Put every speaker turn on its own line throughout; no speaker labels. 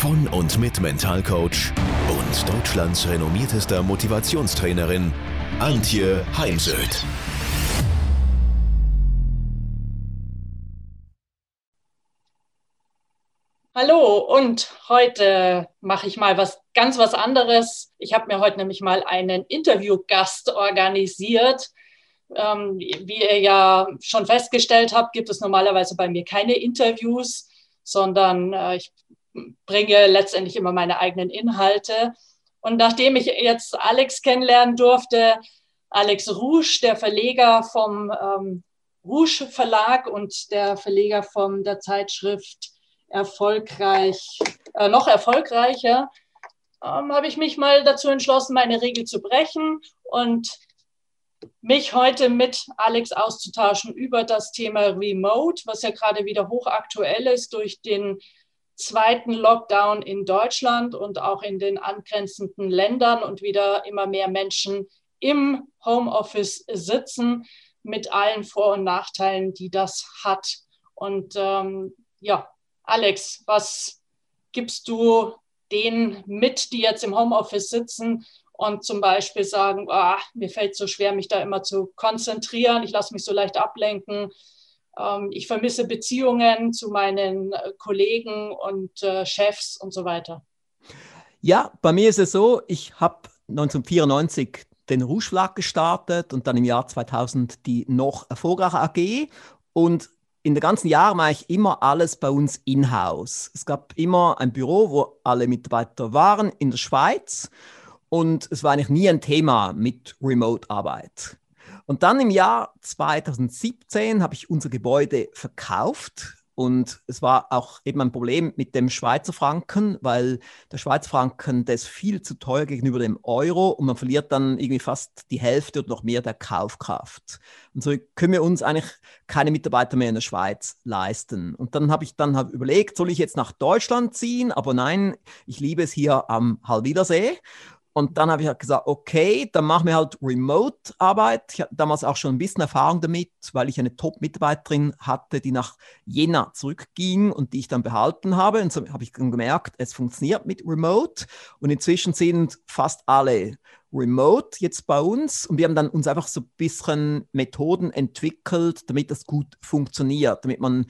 von und mit Mentalcoach und Deutschlands renommiertester Motivationstrainerin Antje Heimsöth.
Hallo und heute mache ich mal was ganz was anderes. Ich habe mir heute nämlich mal einen Interviewgast organisiert. Ähm, wie ihr ja schon festgestellt habt, gibt es normalerweise bei mir keine Interviews, sondern äh, ich bringe letztendlich immer meine eigenen Inhalte. Und nachdem ich jetzt Alex kennenlernen durfte, Alex Rouge, der Verleger vom ähm, Rouge Verlag und der Verleger von der Zeitschrift Erfolgreich, äh, noch erfolgreicher, ähm, habe ich mich mal dazu entschlossen, meine Regel zu brechen und mich heute mit Alex auszutauschen über das Thema Remote, was ja gerade wieder hochaktuell ist durch den zweiten Lockdown in Deutschland und auch in den angrenzenden Ländern und wieder immer mehr Menschen im Homeoffice sitzen mit allen Vor- und Nachteilen, die das hat. Und ähm, ja, Alex, was gibst du denen mit, die jetzt im Homeoffice sitzen und zum Beispiel sagen, oh, mir fällt so schwer, mich da immer zu konzentrieren, ich lasse mich so leicht ablenken, ich vermisse Beziehungen zu meinen äh, Kollegen und äh, Chefs und so weiter.
Ja, bei mir ist es so, ich habe 1994 den Rouge gestartet und dann im Jahr 2000 die noch erfolgreiche AG und in den ganzen Jahren war ich immer alles bei uns in-house. Es gab immer ein Büro, wo alle Mitarbeiter waren in der Schweiz und es war eigentlich nie ein Thema mit Remote-Arbeit. Und dann im Jahr 2017 habe ich unser Gebäude verkauft. Und es war auch eben ein Problem mit dem Schweizer Franken, weil der Schweizer Franken, der ist viel zu teuer gegenüber dem Euro und man verliert dann irgendwie fast die Hälfte oder noch mehr der Kaufkraft. Und so können wir uns eigentlich keine Mitarbeiter mehr in der Schweiz leisten. Und dann habe ich dann hab überlegt, soll ich jetzt nach Deutschland ziehen? Aber nein, ich liebe es hier am Halwilersee. Und dann habe ich halt gesagt, okay, dann machen wir halt Remote-Arbeit. Ich hatte damals auch schon ein bisschen Erfahrung damit, weil ich eine Top-Mitarbeiterin hatte, die nach Jena zurückging und die ich dann behalten habe. Und so habe ich dann gemerkt, es funktioniert mit Remote. Und inzwischen sind fast alle Remote jetzt bei uns. Und wir haben dann uns einfach so ein bisschen Methoden entwickelt, damit das gut funktioniert, damit man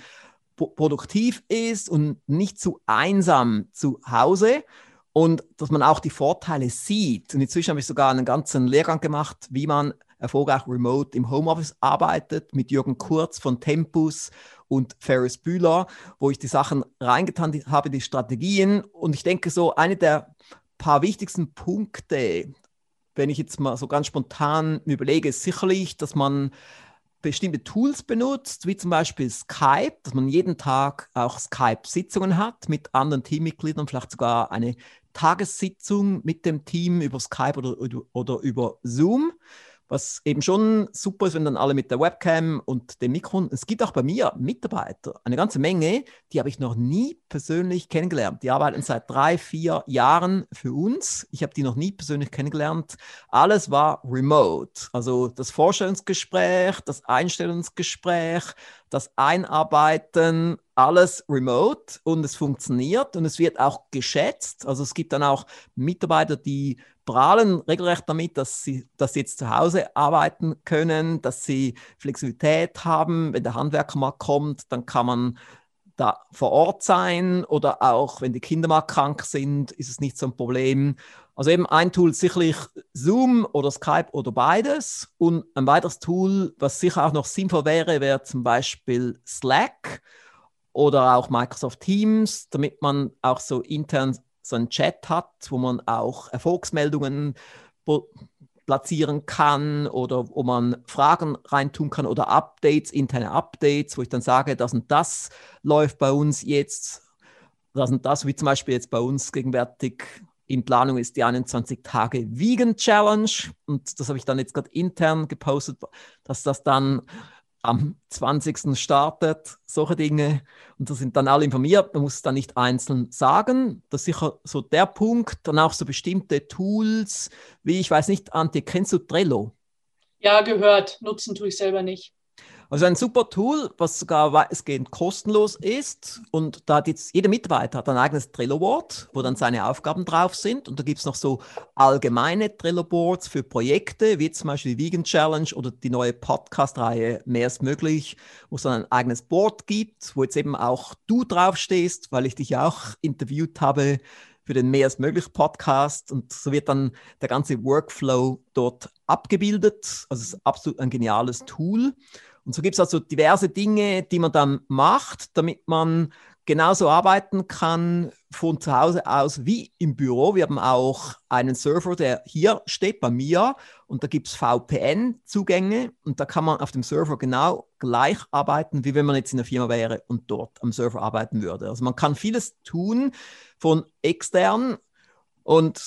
produktiv ist und nicht zu einsam zu Hause und dass man auch die Vorteile sieht. Und inzwischen habe ich sogar einen ganzen Lehrgang gemacht, wie man erfolgreich remote im Homeoffice arbeitet, mit Jürgen Kurz von Tempus und Ferris Bühler, wo ich die Sachen reingetan habe, die Strategien. Und ich denke, so eine der paar wichtigsten Punkte, wenn ich jetzt mal so ganz spontan überlege, ist sicherlich, dass man bestimmte Tools benutzt, wie zum Beispiel Skype, dass man jeden Tag auch Skype-Sitzungen hat mit anderen Teammitgliedern, vielleicht sogar eine Tagessitzung mit dem Team über Skype oder, oder, über Zoom was eben schon super ist, wenn dann alle mit der Webcam und dem Mikro. Es gibt auch bei mir Mitarbeiter, eine ganze Menge, die habe ich noch nie persönlich kennengelernt. Die arbeiten seit drei, vier Jahren für uns. Ich habe die noch nie persönlich kennengelernt. Alles war remote. Also das Vorstellungsgespräch, das Einstellungsgespräch, das Einarbeiten, alles remote und es funktioniert und es wird auch geschätzt. Also es gibt dann auch Mitarbeiter, die prahlen regelrecht damit, dass sie, dass sie jetzt zu Hause arbeiten können, dass sie Flexibilität haben. Wenn der Handwerker mal kommt, dann kann man da vor Ort sein oder auch wenn die Kinder mal krank sind, ist es nicht so ein Problem. Also eben ein Tool sicherlich Zoom oder Skype oder beides. Und ein weiteres Tool, was sicher auch noch sinnvoll wäre, wäre zum Beispiel Slack oder auch Microsoft Teams, damit man auch so intern so einen Chat hat, wo man auch Erfolgsmeldungen platzieren kann oder wo man Fragen reintun kann oder Updates, interne Updates, wo ich dann sage, das und das läuft bei uns jetzt, das und das, wie zum Beispiel jetzt bei uns gegenwärtig in Planung ist die 21 Tage Vegan Challenge. Und das habe ich dann jetzt gerade intern gepostet, dass das dann am 20. startet, solche Dinge. Und da sind dann alle informiert. Man muss es dann nicht einzeln sagen. Das ist sicher so der Punkt. Dann auch so bestimmte Tools, wie ich weiß nicht, Antje, kennst du Trello?
Ja, gehört. Nutzen tue ich selber nicht.
Also ein super Tool, was sogar weitestgehend kostenlos ist. Und da hat jetzt jeder Mitarbeiter hat ein eigenes Trello-Board, wo dann seine Aufgaben drauf sind. Und da gibt es noch so allgemeine Trello-Boards für Projekte, wie zum Beispiel die Vegan Challenge oder die neue Podcast-Reihe Mehr ist möglich, wo es dann ein eigenes Board gibt, wo jetzt eben auch du draufstehst, weil ich dich ja auch interviewt habe für den Mehr ist möglich Podcast. Und so wird dann der ganze Workflow dort abgebildet. Also es ist absolut ein geniales Tool. Und so gibt es also diverse Dinge, die man dann macht, damit man genauso arbeiten kann von zu Hause aus wie im Büro. Wir haben auch einen Server, der hier steht bei mir und da gibt es VPN-Zugänge und da kann man auf dem Server genau gleich arbeiten, wie wenn man jetzt in der Firma wäre und dort am Server arbeiten würde. Also man kann vieles tun von extern und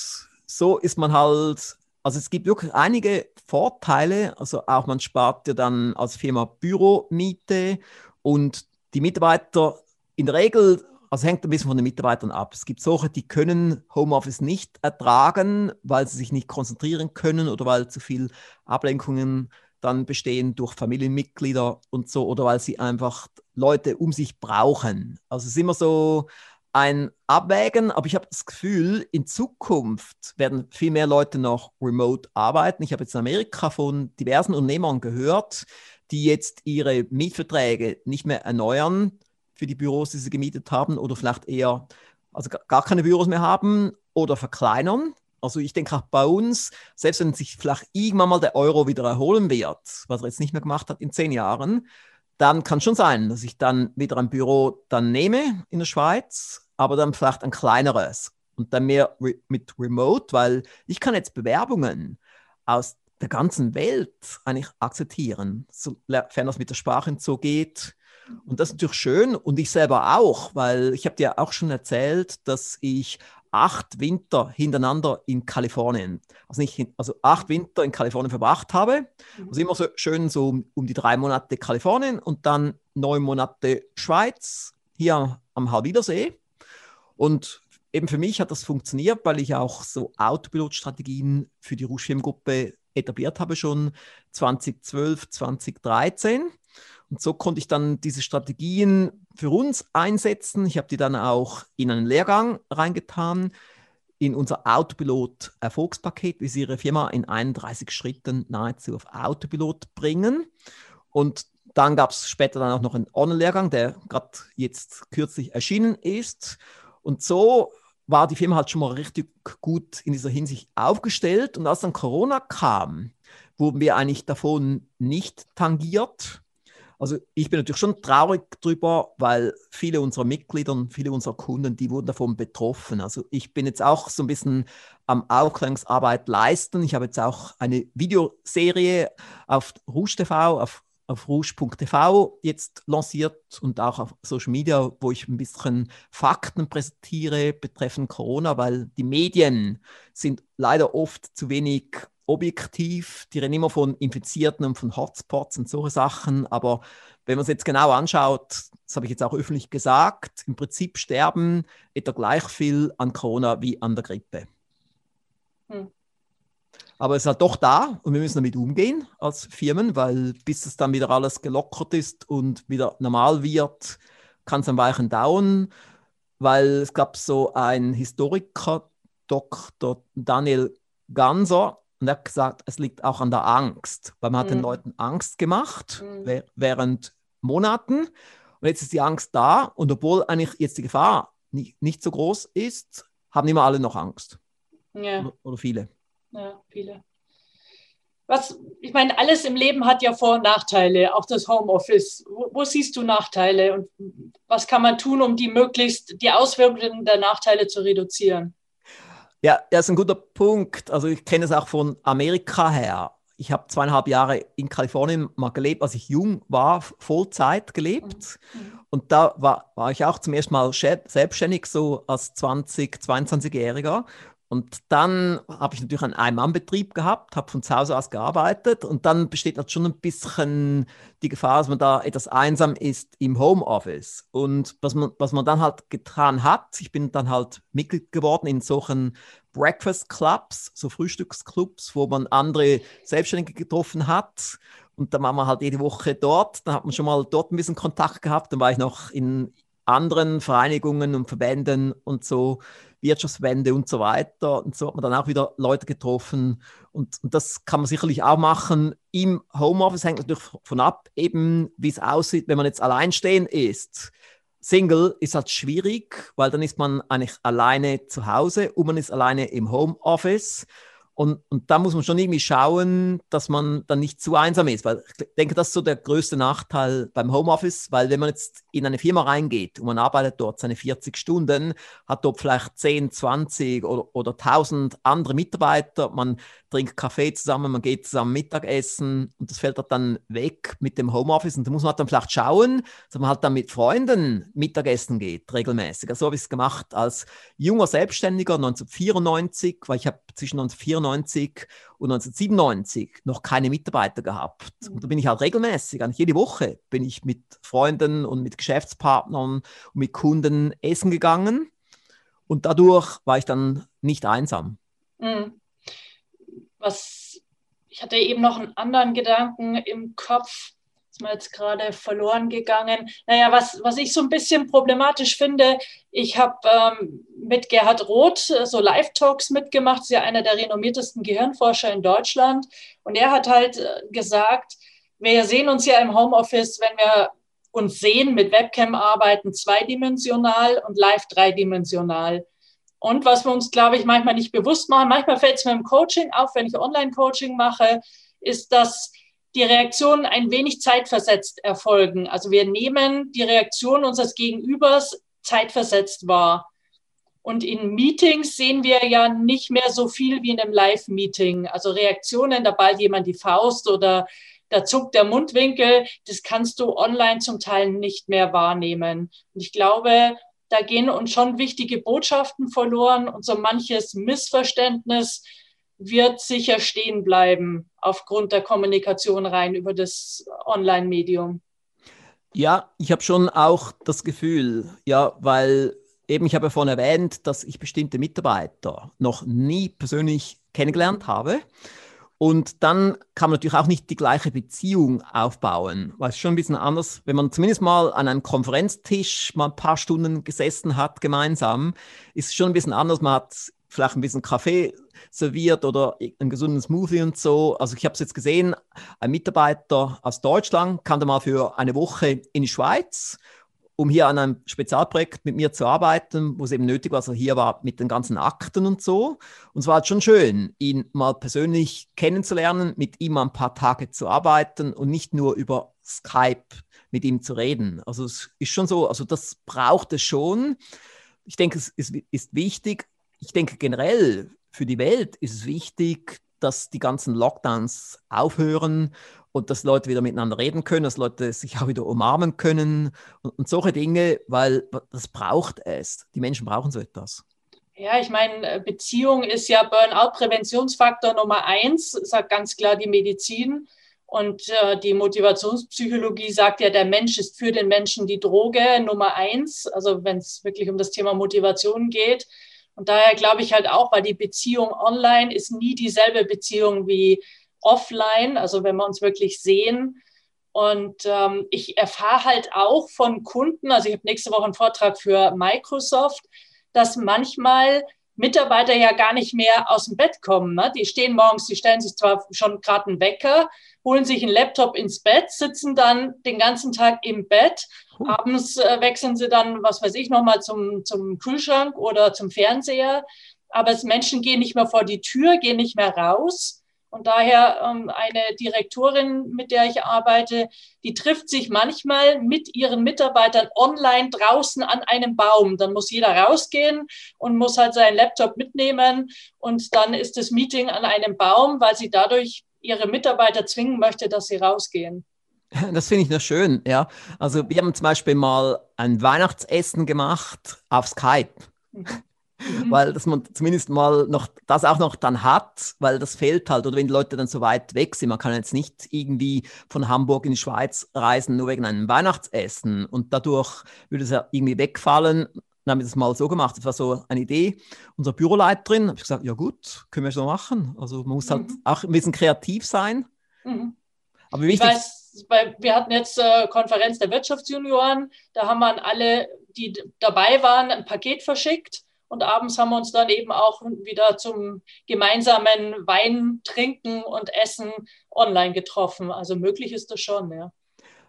so ist man halt also es gibt wirklich einige Vorteile. Also auch man spart ja dann als Firma Büromiete und die Mitarbeiter in der Regel, also hängt ein bisschen von den Mitarbeitern ab. Es gibt solche, die können Homeoffice nicht ertragen, weil sie sich nicht konzentrieren können oder weil zu viel Ablenkungen dann bestehen durch Familienmitglieder und so oder weil sie einfach Leute um sich brauchen. Also es ist immer so, ein Abwägen, aber ich habe das Gefühl, in Zukunft werden viel mehr Leute noch remote arbeiten. Ich habe jetzt in Amerika von diversen Unternehmern gehört, die jetzt ihre Mietverträge nicht mehr erneuern für die Büros, die sie gemietet haben oder vielleicht eher also gar keine Büros mehr haben oder verkleinern. Also ich denke auch bei uns, selbst wenn sich vielleicht irgendwann mal der Euro wieder erholen wird, was er jetzt nicht mehr gemacht hat in zehn Jahren, dann kann schon sein, dass ich dann wieder ein Büro dann nehme in der Schweiz aber dann vielleicht ein kleineres und dann mehr re mit Remote, weil ich kann jetzt Bewerbungen aus der ganzen Welt eigentlich akzeptieren, sofern das mit der Sprache so geht. Und das ist natürlich schön und ich selber auch, weil ich habe dir auch schon erzählt, dass ich acht Winter hintereinander in Kalifornien, also nicht, also acht Winter in Kalifornien verbracht habe. Mhm. Also immer so schön so um, um die drei Monate Kalifornien und dann neun Monate Schweiz hier am Halbidersee. Und eben für mich hat das funktioniert, weil ich auch so Autopilot-Strategien für die Ruschfilm-Gruppe etabliert habe, schon 2012, 2013. Und so konnte ich dann diese Strategien für uns einsetzen. Ich habe die dann auch in einen Lehrgang reingetan, in unser Autopilot-Erfolgspaket, wie Sie Ihre Firma in 31 Schritten nahezu auf Autopilot bringen. Und dann gab es später dann auch noch einen Online-Lehrgang, der gerade jetzt kürzlich erschienen ist. Und so war die Firma halt schon mal richtig gut in dieser Hinsicht aufgestellt. Und als dann Corona kam, wurden wir eigentlich davon nicht tangiert. Also ich bin natürlich schon traurig drüber, weil viele unserer Mitglieder und viele unserer Kunden, die wurden davon betroffen. Also ich bin jetzt auch so ein bisschen am Aufklärungsarbeit leisten. Ich habe jetzt auch eine Videoserie auf Rouge TV, auf auf rouge.tv jetzt lanciert und auch auf Social Media, wo ich ein bisschen Fakten präsentiere betreffend Corona, weil die Medien sind leider oft zu wenig objektiv. Die reden immer von Infizierten und von Hotspots und solche Sachen. Aber wenn man es jetzt genau anschaut, das habe ich jetzt auch öffentlich gesagt, im Prinzip sterben etwa gleich viel an Corona wie an der Grippe. Hm. Aber es ist halt doch da und wir müssen damit umgehen als Firmen, weil bis es dann wieder alles gelockert ist und wieder normal wird, kann es ein Weilchen dauern, weil es gab so einen Historiker, Dr. Daniel Ganser, und er hat gesagt, es liegt auch an der Angst, weil man hat den mhm. Leuten Angst gemacht mhm. während Monaten und jetzt ist die Angst da und obwohl eigentlich jetzt die Gefahr nicht, nicht so groß ist, haben immer alle noch Angst. Ja. Oder, oder viele.
Ja, viele. Was, ich meine, alles im Leben hat ja Vor- und Nachteile, auch das Homeoffice. Wo, wo, siehst du Nachteile und was kann man tun, um die möglichst die Auswirkungen der Nachteile zu reduzieren?
Ja, das ist ein guter Punkt. Also ich kenne es auch von Amerika her. Ich habe zweieinhalb Jahre in Kalifornien mal gelebt, als ich jung war, Vollzeit gelebt. Mhm. Und da war, war ich auch zum ersten Mal selbstständig, so als 20, 22-Jähriger. Und dann habe ich natürlich einen Ein-Mann-Betrieb gehabt, habe von zu Hause aus gearbeitet und dann besteht halt schon ein bisschen die Gefahr, dass man da etwas einsam ist im Homeoffice. Und was man, was man dann halt getan hat, ich bin dann halt Mitglied geworden in solchen Breakfast Clubs, so Frühstücksclubs, wo man andere Selbstständige getroffen hat. Und dann waren wir halt jede Woche dort. Dann hat man schon mal dort ein bisschen Kontakt gehabt. Dann war ich noch in anderen Vereinigungen und Verbänden und so, Wirtschaftsverbände und so weiter. Und so hat man dann auch wieder Leute getroffen. Und, und das kann man sicherlich auch machen. Im Homeoffice hängt natürlich von ab, eben wie es aussieht, wenn man jetzt alleinstehend ist. Single ist halt schwierig, weil dann ist man eigentlich alleine zu Hause und man ist alleine im Homeoffice. Und, und da muss man schon irgendwie schauen, dass man dann nicht zu einsam ist, weil ich denke, das ist so der größte Nachteil beim Homeoffice, weil wenn man jetzt in eine Firma reingeht und man arbeitet dort seine 40 Stunden, hat dort vielleicht 10, 20 oder, oder 1000 andere Mitarbeiter, man trinkt Kaffee zusammen, man geht zusammen Mittagessen und das fällt dann weg mit dem Homeoffice und da muss man halt dann vielleicht schauen, dass man halt dann mit Freunden Mittagessen geht, regelmäßig. Also so habe ich es gemacht als junger Selbstständiger 1994, weil ich habe zwischen 1994 und 1997 noch keine Mitarbeiter gehabt. Und da bin ich halt regelmäßig, eigentlich jede Woche bin ich mit Freunden und mit Geschäftspartnern und mit Kunden essen gegangen und dadurch war ich dann nicht einsam. Mhm
was, ich hatte eben noch einen anderen Gedanken im Kopf, ist mir jetzt gerade verloren gegangen. Naja, was, was ich so ein bisschen problematisch finde, ich habe ähm, mit Gerhard Roth äh, so Live-Talks mitgemacht, ist ja einer der renommiertesten Gehirnforscher in Deutschland. Und er hat halt äh, gesagt, wir sehen uns ja im Homeoffice, wenn wir uns sehen, mit Webcam arbeiten, zweidimensional und live dreidimensional. Und was wir uns, glaube ich, manchmal nicht bewusst machen, manchmal fällt es mir im Coaching auf, wenn ich Online-Coaching mache, ist, dass die Reaktionen ein wenig zeitversetzt erfolgen. Also wir nehmen die Reaktion unseres Gegenübers zeitversetzt wahr. Und in Meetings sehen wir ja nicht mehr so viel wie in einem Live-Meeting. Also Reaktionen, da ballt jemand die Faust oder da zuckt der Mundwinkel, das kannst du online zum Teil nicht mehr wahrnehmen. Und ich glaube, da gehen uns schon wichtige Botschaften verloren und so manches Missverständnis wird sicher stehen bleiben aufgrund der Kommunikation rein über das Online-Medium.
Ja, ich habe schon auch das Gefühl, ja, weil eben ich habe ja vorhin erwähnt, dass ich bestimmte Mitarbeiter noch nie persönlich kennengelernt habe. Und dann kann man natürlich auch nicht die gleiche Beziehung aufbauen, weil es schon ein bisschen anders, wenn man zumindest mal an einem Konferenztisch mal ein paar Stunden gesessen hat gemeinsam, ist es schon ein bisschen anders. Man hat vielleicht ein bisschen Kaffee serviert oder einen gesunden Smoothie und so. Also ich habe es jetzt gesehen, ein Mitarbeiter aus Deutschland kam da mal für eine Woche in die Schweiz um hier an einem Spezialprojekt mit mir zu arbeiten, wo es eben nötig war, er hier war mit den ganzen Akten und so. Und es war halt schon schön, ihn mal persönlich kennenzulernen, mit ihm ein paar Tage zu arbeiten und nicht nur über Skype mit ihm zu reden. Also es ist schon so, also das braucht es schon. Ich denke, es ist, ist wichtig. Ich denke generell für die Welt ist es wichtig, dass die ganzen Lockdowns aufhören und dass Leute wieder miteinander reden können, dass Leute sich auch wieder umarmen können und, und solche Dinge, weil das braucht es. Die Menschen brauchen so etwas.
Ja, ich meine, Beziehung ist ja Burnout-Präventionsfaktor Nummer eins, sagt ganz klar die Medizin. Und äh, die Motivationspsychologie sagt ja, der Mensch ist für den Menschen die Droge Nummer eins, also wenn es wirklich um das Thema Motivation geht. Und daher glaube ich halt auch, weil die Beziehung online ist nie dieselbe Beziehung wie offline, also wenn wir uns wirklich sehen. Und ähm, ich erfahre halt auch von Kunden, also ich habe nächste Woche einen Vortrag für Microsoft, dass manchmal Mitarbeiter ja gar nicht mehr aus dem Bett kommen. Ne? Die stehen morgens, die stellen sich zwar schon gerade einen Wecker, holen sich einen Laptop ins Bett, sitzen dann den ganzen Tag im Bett. Cool. Abends äh, wechseln sie dann, was weiß ich, nochmal zum, zum Kühlschrank oder zum Fernseher. Aber Menschen gehen nicht mehr vor die Tür, gehen nicht mehr raus. Und daher ähm, eine Direktorin, mit der ich arbeite, die trifft sich manchmal mit ihren Mitarbeitern online draußen an einem Baum. Dann muss jeder rausgehen und muss halt seinen Laptop mitnehmen. Und dann ist das Meeting an einem Baum, weil sie dadurch ihre Mitarbeiter zwingen möchte, dass sie rausgehen.
Das finde ich noch schön, ja. Also wir haben zum Beispiel mal ein Weihnachtsessen gemacht auf Skype. Mhm. weil dass man zumindest mal noch das auch noch dann hat, weil das fehlt halt. Oder wenn die Leute dann so weit weg sind, man kann jetzt nicht irgendwie von Hamburg in die Schweiz reisen, nur wegen einem Weihnachtsessen. Und dadurch würde es ja irgendwie wegfallen. Dann haben wir das mal so gemacht. Das war so eine Idee unserer Büroleiterin. Habe ich gesagt, ja gut, können wir so machen. Also man muss halt mhm. auch ein bisschen kreativ sein. Mhm.
Aber wichtig. Ich weiß, weil wir hatten jetzt äh, Konferenz der Wirtschaftsjunioren. Da haben wir an alle, die dabei waren, ein Paket verschickt. Und abends haben wir uns dann eben auch wieder zum gemeinsamen Wein trinken und Essen online getroffen. Also möglich ist das schon, ja.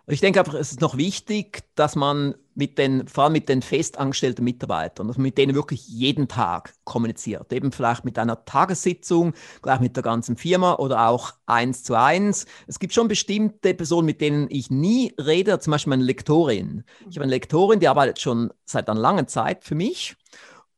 Ich denke einfach, es ist noch wichtig, dass man mit den, vor allem mit den festangestellten Mitarbeitern, dass man mit denen wirklich jeden Tag kommuniziert. Eben vielleicht mit einer Tagessitzung, gleich mit der ganzen Firma oder auch eins zu eins. Es gibt schon bestimmte Personen, mit denen ich nie rede, zum Beispiel meine Lektorin. Ich habe eine Lektorin, die arbeitet schon seit einer langen Zeit für mich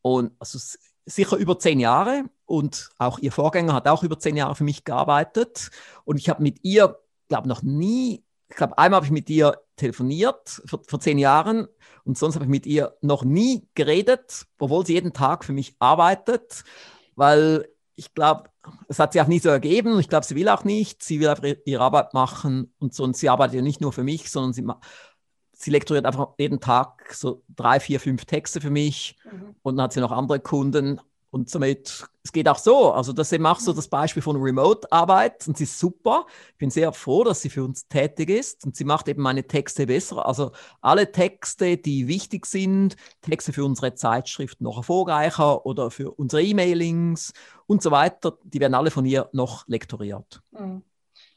und also sicher über zehn Jahre und auch ihr Vorgänger hat auch über zehn Jahre für mich gearbeitet und ich habe mit ihr, glaube noch nie ich glaube, einmal habe ich mit ihr telefoniert vor, vor zehn Jahren und sonst habe ich mit ihr noch nie geredet, obwohl sie jeden Tag für mich arbeitet, weil ich glaube, es hat sich auch nie so ergeben. Ich glaube, sie will auch nicht. Sie will einfach ihre Arbeit machen und so. Und sie arbeitet ja nicht nur für mich, sondern sie, sie lektoriert einfach jeden Tag so drei, vier, fünf Texte für mich. Mhm. Und dann hat sie noch andere Kunden. Und somit, es geht auch so. Also das ist eben auch so das Beispiel von Remote-Arbeit und sie ist super. Ich bin sehr froh, dass sie für uns tätig ist und sie macht eben meine Texte besser. Also alle Texte, die wichtig sind, Texte für unsere Zeitschrift noch erfolgreicher oder für unsere E-Mailings und so weiter, die werden alle von ihr noch lektoriert.
Mhm.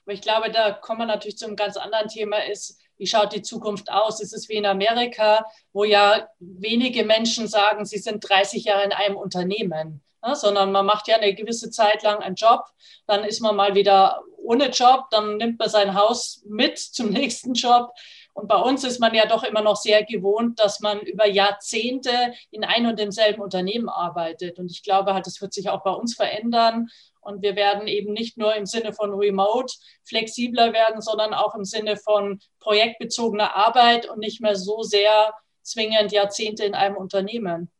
Aber ich glaube, da kommen wir natürlich zu einem ganz anderen Thema, ist, wie schaut die Zukunft aus? Ist es wie in Amerika, wo ja wenige Menschen sagen, sie sind 30 Jahre in einem Unternehmen, ne? sondern man macht ja eine gewisse Zeit lang einen Job, dann ist man mal wieder ohne Job, dann nimmt man sein Haus mit zum nächsten Job. Und bei uns ist man ja doch immer noch sehr gewohnt, dass man über Jahrzehnte in ein und demselben Unternehmen arbeitet. Und ich glaube halt, das wird sich auch bei uns verändern. Und wir werden eben nicht nur im Sinne von Remote flexibler werden, sondern auch im Sinne von projektbezogener Arbeit und nicht mehr so sehr zwingend Jahrzehnte in einem Unternehmen.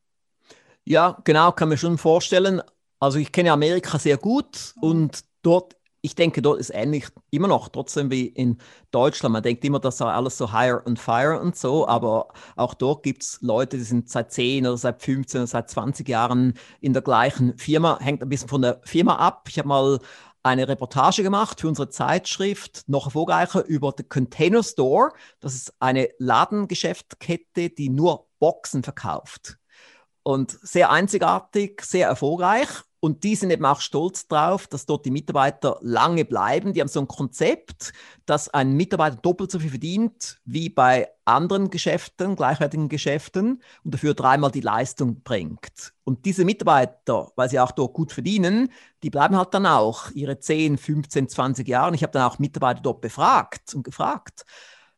Ja, genau, kann mir schon vorstellen. Also ich kenne Amerika sehr gut und dort ich denke, dort ist ähnlich immer noch, trotzdem wie in Deutschland. Man denkt immer, das sei alles so hire and fire und so, aber auch dort gibt es Leute, die sind seit 10 oder seit 15 oder seit 20 Jahren in der gleichen Firma. Hängt ein bisschen von der Firma ab. Ich habe mal eine Reportage gemacht für unsere Zeitschrift, noch erfolgreicher, über The Container Store. Das ist eine Ladengeschäftskette, die nur Boxen verkauft. Und sehr einzigartig, sehr erfolgreich. Und die sind eben auch stolz drauf, dass dort die Mitarbeiter lange bleiben. Die haben so ein Konzept, dass ein Mitarbeiter doppelt so viel verdient wie bei anderen Geschäften, gleichwertigen Geschäften und dafür dreimal die Leistung bringt. Und diese Mitarbeiter, weil sie auch dort gut verdienen, die bleiben halt dann auch ihre 10, 15, 20 Jahre. Und ich habe dann auch Mitarbeiter dort befragt und gefragt,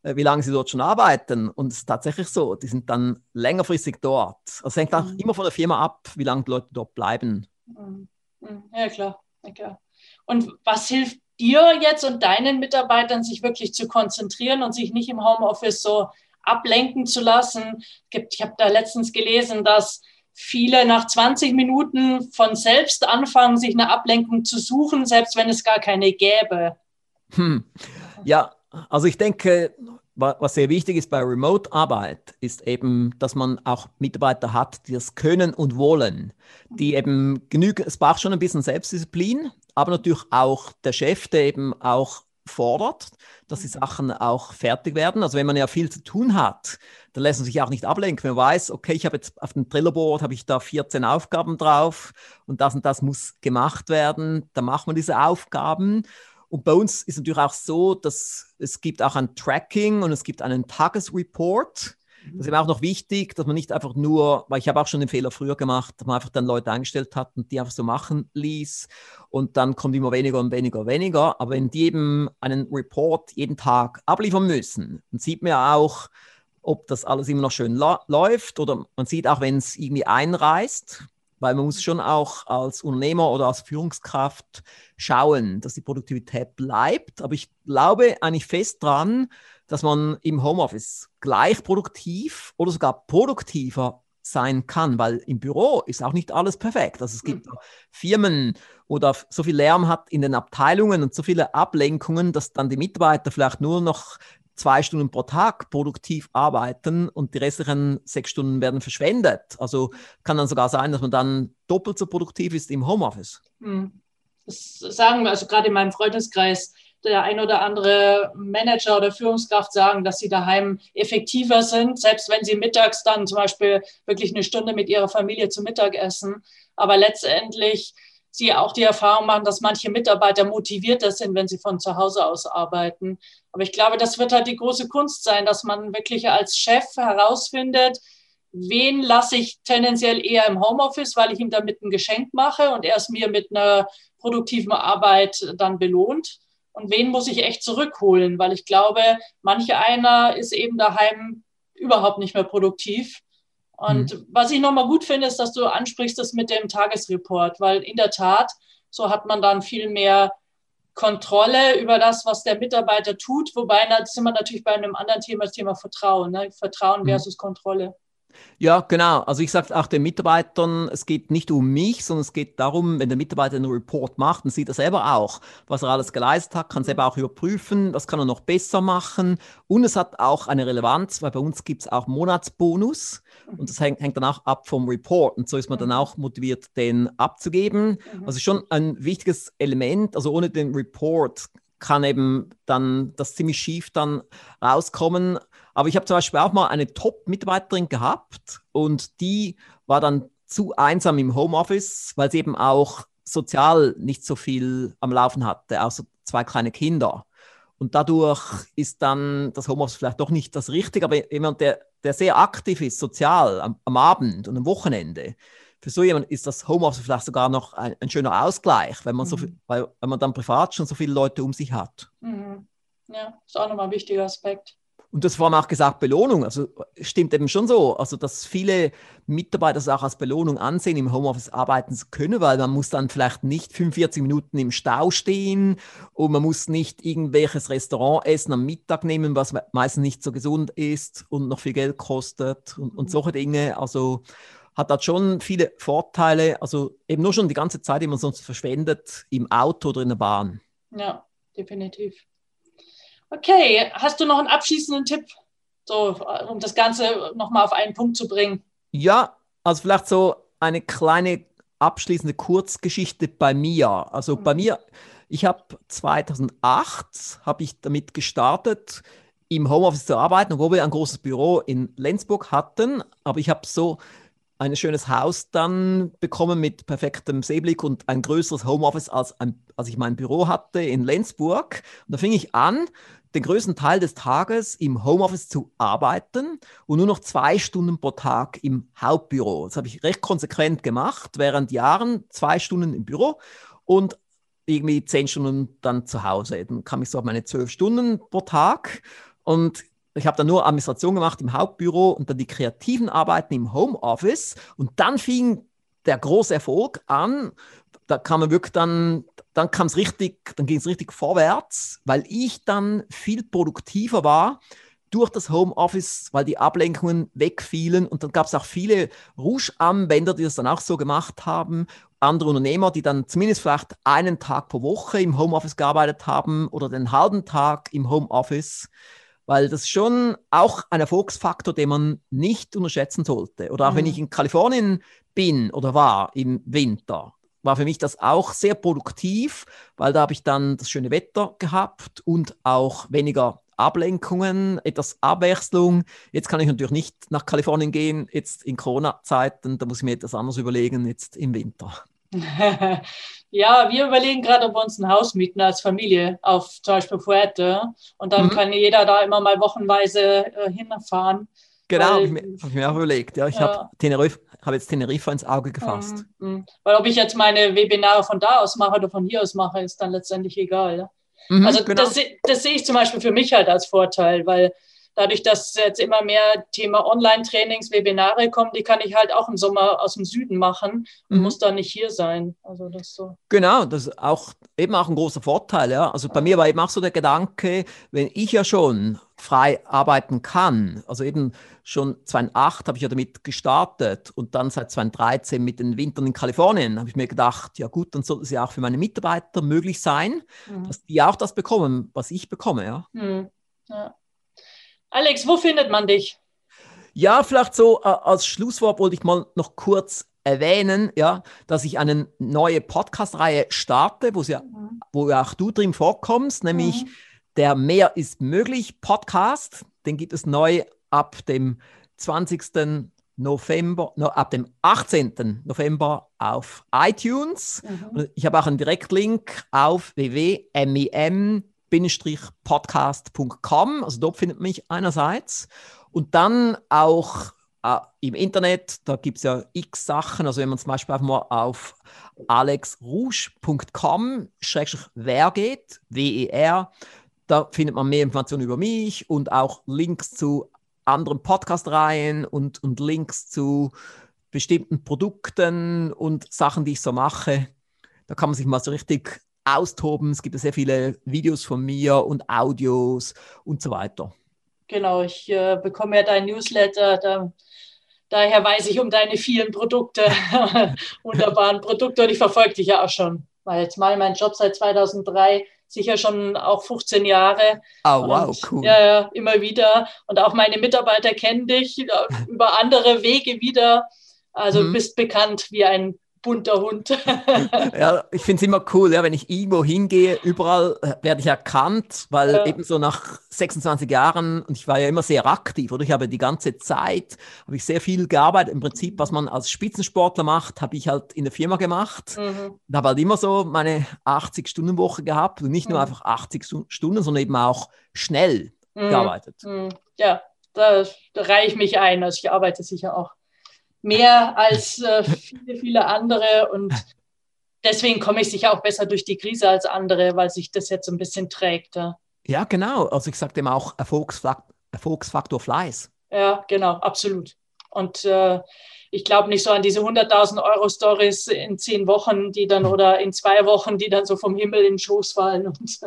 äh, wie lange sie dort schon arbeiten. Und es ist tatsächlich so, die sind dann längerfristig dort. Also es hängt auch mhm. immer von der Firma ab, wie lange die Leute dort bleiben.
Mhm. Mhm. Ja, klar. Ja. Und was hilft dir jetzt und deinen Mitarbeitern, sich wirklich zu konzentrieren und sich nicht im Homeoffice so ablenken zu lassen? Ich habe da letztens gelesen, dass viele nach 20 Minuten von selbst anfangen, sich eine Ablenkung zu suchen, selbst wenn es gar keine gäbe.
Hm. Ja, also ich denke, was sehr wichtig ist bei Remote-Arbeit, ist eben, dass man auch Mitarbeiter hat, die das können und wollen, die eben genügen, es braucht schon ein bisschen Selbstdisziplin, aber natürlich auch der Chef, der eben auch fordert, dass die Sachen auch fertig werden. Also wenn man ja viel zu tun hat, dann lässt man sich auch nicht ablenken. Wenn man weiß, okay, ich habe jetzt auf dem Trello-Board habe ich da 14 Aufgaben drauf und das und das muss gemacht werden, dann macht man diese Aufgaben und bei uns ist natürlich auch so, dass es gibt auch ein Tracking und es gibt einen Tagesreport. Das ist eben auch noch wichtig, dass man nicht einfach nur, weil ich habe auch schon den Fehler früher gemacht, dass man einfach dann Leute eingestellt hat und die einfach so machen ließ und dann kommt immer weniger und weniger und weniger. Aber wenn die eben einen Report jeden Tag abliefern müssen, dann sieht man ja auch, ob das alles immer noch schön läuft oder man sieht auch, wenn es irgendwie einreißt, weil man muss schon auch als Unternehmer oder als Führungskraft schauen, dass die Produktivität bleibt. Aber ich glaube eigentlich fest dran, dass man im Homeoffice gleich produktiv oder sogar produktiver sein kann, weil im Büro ist auch nicht alles perfekt. Also es gibt mhm. Firmen, wo da so viel Lärm hat in den Abteilungen und so viele Ablenkungen, dass dann die Mitarbeiter vielleicht nur noch zwei Stunden pro Tag produktiv arbeiten und die restlichen sechs Stunden werden verschwendet. Also kann dann sogar sein, dass man dann doppelt so produktiv ist im Homeoffice.
Mhm. Das sagen wir, also gerade in meinem Freundeskreis, der ein oder andere Manager oder Führungskraft sagen, dass sie daheim effektiver sind, selbst wenn sie mittags dann zum Beispiel wirklich eine Stunde mit ihrer Familie zu Mittag essen. Aber letztendlich sie auch die Erfahrung machen, dass manche Mitarbeiter motivierter sind, wenn sie von zu Hause aus arbeiten. Aber ich glaube, das wird halt die große Kunst sein, dass man wirklich als Chef herausfindet, wen lasse ich tendenziell eher im Homeoffice, weil ich ihm damit ein Geschenk mache und er es mir mit einer produktiven Arbeit dann belohnt und wen muss ich echt zurückholen, weil ich glaube, manche einer ist eben daheim überhaupt nicht mehr produktiv. Und mhm. was ich nochmal gut finde, ist, dass du ansprichst das mit dem Tagesreport, weil in der Tat, so hat man dann viel mehr Kontrolle über das, was der Mitarbeiter tut. Wobei, da sind wir natürlich bei einem anderen Thema, das Thema Vertrauen. Ne? Vertrauen mhm. versus Kontrolle.
Ja, genau. Also ich sage auch den Mitarbeitern, es geht nicht um mich, sondern es geht darum, wenn der Mitarbeiter einen Report macht, dann sieht er selber auch, was er alles geleistet hat, kann selber auch überprüfen, was kann er noch besser machen. Und es hat auch eine Relevanz, weil bei uns gibt es auch Monatsbonus und das hängt, hängt dann auch ab vom Report. Und so ist man dann auch motiviert, den abzugeben. Mhm. Also schon ein wichtiges Element. Also ohne den Report kann eben dann das ziemlich schief dann rauskommen. Aber ich habe zum Beispiel auch mal eine Top-Mitarbeiterin gehabt und die war dann zu einsam im Homeoffice, weil sie eben auch sozial nicht so viel am Laufen hatte, außer zwei kleine Kinder. Und dadurch ist dann das Homeoffice vielleicht doch nicht das Richtige, aber jemand, der, der sehr aktiv ist, sozial, am, am Abend und am Wochenende, für so jemanden ist das Homeoffice vielleicht sogar noch ein, ein schöner Ausgleich, wenn man, mhm. so viel, weil, wenn man dann privat schon so viele Leute um sich hat.
Mhm. Ja, ist auch nochmal ein wichtiger Aspekt.
Und das vor allem auch gesagt, Belohnung. Also stimmt eben schon so. Also, dass viele Mitarbeiter es auch als Belohnung ansehen, im Homeoffice arbeiten zu können, weil man muss dann vielleicht nicht 45 Minuten im Stau stehen und man muss nicht irgendwelches Restaurant essen am Mittag nehmen, was meistens nicht so gesund ist und noch viel Geld kostet und, und solche Dinge. Also hat das schon viele Vorteile. Also eben nur schon die ganze Zeit, die man sonst verschwendet, im Auto oder in der Bahn.
Ja, definitiv. Okay, hast du noch einen abschließenden Tipp, so, um das Ganze nochmal auf einen Punkt zu bringen?
Ja, also vielleicht so eine kleine abschließende Kurzgeschichte bei mir. Also mhm. bei mir, ich habe 2008 habe ich damit gestartet, im Homeoffice zu arbeiten, obwohl wir ein großes Büro in Lenzburg hatten. Aber ich habe so ein schönes Haus dann bekommen mit perfektem Seeblick und ein größeres Homeoffice, als, ein, als ich mein Büro hatte in Lenzburg. Und da fing ich an, den größten Teil des Tages im Homeoffice zu arbeiten und nur noch zwei Stunden pro Tag im Hauptbüro. Das habe ich recht konsequent gemacht, während Jahren zwei Stunden im Büro und irgendwie zehn Stunden dann zu Hause. Dann kam ich so auf meine zwölf Stunden pro Tag und ich habe dann nur Administration gemacht im Hauptbüro und dann die kreativen Arbeiten im Homeoffice. Und dann fing der große Erfolg an. Da kam man wirklich dann dann kam es richtig, dann ging es richtig vorwärts, weil ich dann viel produktiver war durch das Homeoffice, weil die Ablenkungen wegfielen. Und dann gab es auch viele Rouge-Anwender, die das dann auch so gemacht haben, andere Unternehmer, die dann zumindest vielleicht einen Tag pro Woche im Homeoffice gearbeitet haben oder den halben Tag im Homeoffice, weil das schon auch ein Erfolgsfaktor, den man nicht unterschätzen sollte. Oder auch mhm. wenn ich in Kalifornien bin oder war im Winter, war für mich das auch sehr produktiv, weil da habe ich dann das schöne Wetter gehabt und auch weniger Ablenkungen, etwas Abwechslung. Jetzt kann ich natürlich nicht nach Kalifornien gehen, jetzt in Corona-Zeiten, da muss ich mir etwas anderes überlegen, jetzt im Winter.
ja, wir überlegen gerade, ob wir uns ein Haus mieten als Familie auf zum Beispiel Fuerte und dann mhm. kann jeder da immer mal wochenweise äh, hinfahren.
Genau, habe ich, mir, hab ich mir auch überlegt. Ja, ich ja. habe Teneriffa habe jetzt Teneriffa ins Auge gefasst.
Mhm, mhm. Weil ob ich jetzt meine Webinare von da aus mache oder von hier aus mache, ist dann letztendlich egal. Mhm, also genau. das, das sehe ich zum Beispiel für mich halt als Vorteil, weil dadurch, dass jetzt immer mehr Thema Online-Trainings, Webinare kommen, die kann ich halt auch im Sommer aus dem Süden machen und mhm. muss da nicht hier sein. Also das so.
Genau, das ist auch eben auch ein großer Vorteil. Ja. Also bei mir war eben auch so der Gedanke, wenn ich ja schon frei arbeiten kann. Also eben schon 2008 habe ich ja damit gestartet und dann seit 2013 mit den Wintern in Kalifornien habe ich mir gedacht, ja gut, dann sollte es ja auch für meine Mitarbeiter möglich sein, mhm. dass die auch das bekommen, was ich bekomme. Ja. Mhm.
ja. Alex, wo findet man dich?
Ja, vielleicht so äh, als Schlusswort wollte ich mal noch kurz erwähnen, ja, dass ich eine neue Podcast-Reihe starte, wo, ja, mhm. wo auch du drin vorkommst, nämlich mhm. der Mehr ist möglich Podcast. Den gibt es neu ab dem 20. November, no, ab dem 18. November auf iTunes. Mhm. Ich habe auch einen Direktlink auf www.mim podcast.com. Also dort findet mich einerseits. Und dann auch äh, im Internet, da gibt es ja x Sachen. Also wenn man zum Beispiel einfach mal auf alexrouge.com wer geht, W-E-R, da findet man mehr Informationen über mich und auch Links zu anderen Podcast-Reihen und, und Links zu bestimmten Produkten und Sachen, die ich so mache. Da kann man sich mal so richtig austoben. Es gibt sehr viele Videos von mir und Audios und so weiter.
Genau, ich äh, bekomme ja dein Newsletter. Da, daher weiß ich um deine vielen Produkte, wunderbaren Produkte. Und ich verfolge dich ja auch schon, weil jetzt mal mein Job seit 2003 sicher schon auch 15 Jahre.
Oh, wow, und, cool.
Ja, immer wieder. Und auch meine Mitarbeiter kennen dich äh, über andere Wege wieder. Also mhm. bist bekannt wie ein bunter Hund.
ja, ich finde es immer cool, ja, wenn ich irgendwo hingehe, überall äh, werde ich erkannt, weil ja. eben so nach 26 Jahren, und ich war ja immer sehr aktiv, oder ich habe die ganze Zeit, habe ich sehr viel gearbeitet. Im Prinzip, was man als Spitzensportler macht, habe ich halt in der Firma gemacht. Mhm. Und habe halt immer so meine 80-Stunden-Woche gehabt und nicht nur mhm. einfach 80 Stunden, sondern eben auch schnell mhm. gearbeitet.
Mhm. Ja, da, da reihe ich mich ein. Also ich arbeite sicher auch mehr als äh, viele, viele andere. Und deswegen komme ich sicher auch besser durch die Krise als andere, weil sich das jetzt ein bisschen trägt. Ja,
ja genau. Also ich sage dem auch Erfolgsfaktor, Erfolgsfaktor Fleiß.
Ja, genau, absolut. Und äh, ich glaube nicht so an diese 100.000 Euro Stories in zehn Wochen, die dann oder in zwei Wochen, die dann so vom Himmel in den Schoß fallen. Und,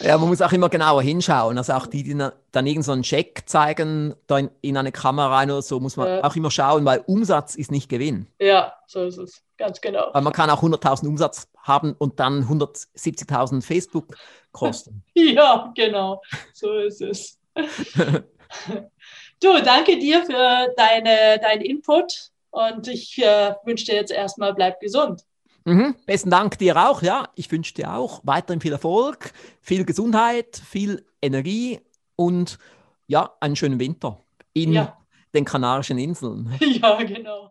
ja, man muss auch immer genauer hinschauen. Also auch die, die dann irgendeinen so Check zeigen, da in, in, eine Kamera rein oder so, muss man äh, auch immer schauen, weil Umsatz ist nicht Gewinn.
Ja, so ist es. Ganz genau.
Weil man kann auch 100.000 Umsatz haben und dann 170.000 Facebook kosten.
ja, genau. So ist es. Du, danke dir für deine, deinen Input und ich äh, wünsche dir jetzt erstmal, bleib gesund.
Mhm. Besten Dank dir auch. Ja, ich wünsche dir auch weiterhin viel Erfolg, viel Gesundheit, viel Energie und ja, einen schönen Winter in ja. den Kanarischen Inseln.
Ja, genau.